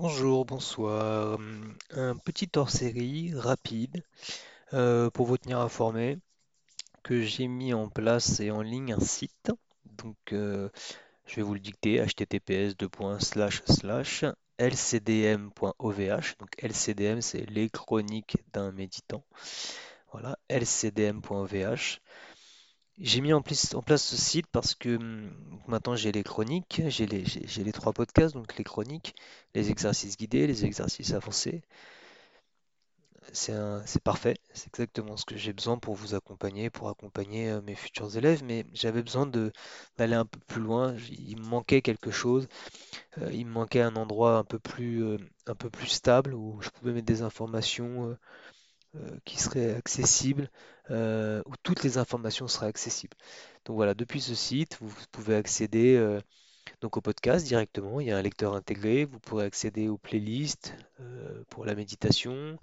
Bonjour, bonsoir. Un petit hors-série rapide euh, pour vous tenir informé que j'ai mis en place et en ligne un site. Donc, euh, je vais vous le dicter https lcdm.ovh. Donc, LCDM, c'est les chroniques d'un méditant. Voilà, lcdm.ovh. J'ai mis en place, en place ce site parce que hum, maintenant j'ai les chroniques, j'ai les, trois podcasts, donc les chroniques, les exercices guidés, les exercices avancés. C'est parfait, c'est exactement ce que j'ai besoin pour vous accompagner, pour accompagner euh, mes futurs élèves, mais j'avais besoin d'aller un peu plus loin. Il me manquait quelque chose, euh, il me manquait un endroit un peu plus, euh, un peu plus stable où je pouvais mettre des informations qui seraient accessibles, où toutes les informations seraient accessibles. Donc voilà, depuis ce site, vous pouvez accéder euh, donc au podcast directement. Il y a un lecteur intégré. Vous pourrez accéder aux playlists euh, pour la méditation.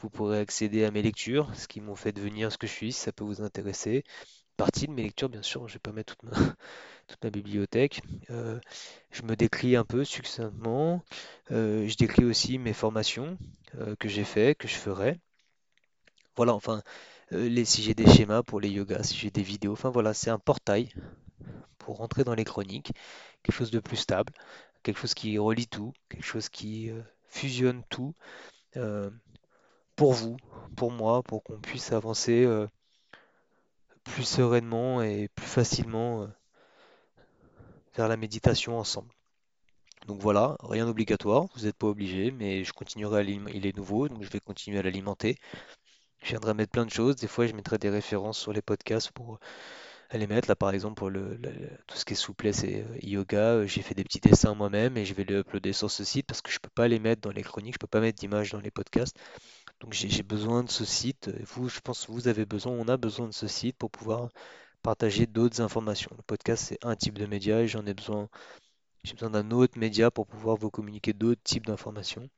Vous pourrez accéder à mes lectures, ce qui m'ont fait devenir ce que je suis, si ça peut vous intéresser. Partie de mes lectures, bien sûr, je ne vais pas mettre toute ma, toute ma bibliothèque. Euh, je me décris un peu succinctement. Je décris aussi mes formations que j'ai fait, que je ferai. Voilà, enfin, les, si j'ai des schémas pour les yogas, si j'ai des vidéos, enfin voilà, c'est un portail pour rentrer dans les chroniques, quelque chose de plus stable, quelque chose qui relie tout, quelque chose qui euh, fusionne tout euh, pour vous, pour moi, pour qu'on puisse avancer euh, plus sereinement et plus facilement euh, vers la méditation ensemble. Donc voilà, rien d'obligatoire, vous n'êtes pas obligé, mais je continuerai à. Il est nouveau, donc je vais continuer à l'alimenter. Je viendrai mettre plein de choses. Des fois, je mettrai des références sur les podcasts pour à les mettre. Là, par exemple, pour le, tout ce qui est souplesse et euh, yoga, euh, j'ai fait des petits dessins moi-même et je vais les uploader sur ce site parce que je peux pas les mettre dans les chroniques, je peux pas mettre d'images dans les podcasts. Donc j'ai besoin de ce site. Vous, je pense que vous avez besoin, on a besoin de ce site pour pouvoir partager d'autres informations. Le podcast, c'est un type de média et j'en ai besoin. J'ai besoin d'un autre média pour pouvoir vous communiquer d'autres types d'informations.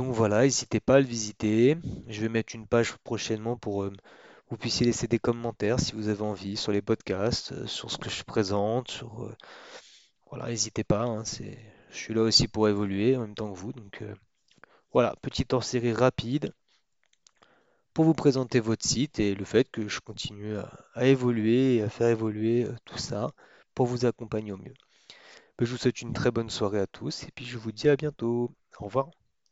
Donc voilà, n'hésitez pas à le visiter. Je vais mettre une page prochainement pour euh, vous puissiez laisser des commentaires si vous avez envie sur les podcasts, euh, sur ce que je présente, euh, voilà, n'hésitez pas, hein, je suis là aussi pour évoluer en même temps que vous. Donc voilà, petite hors-série rapide pour vous présenter votre site et le fait que je continue à, évoluer et à faire évoluer tout ça pour vous accompagner au mieux. Ben, Je vous souhaite une très bonne soirée à tous et puis je vous dis à bientôt. Au revoir.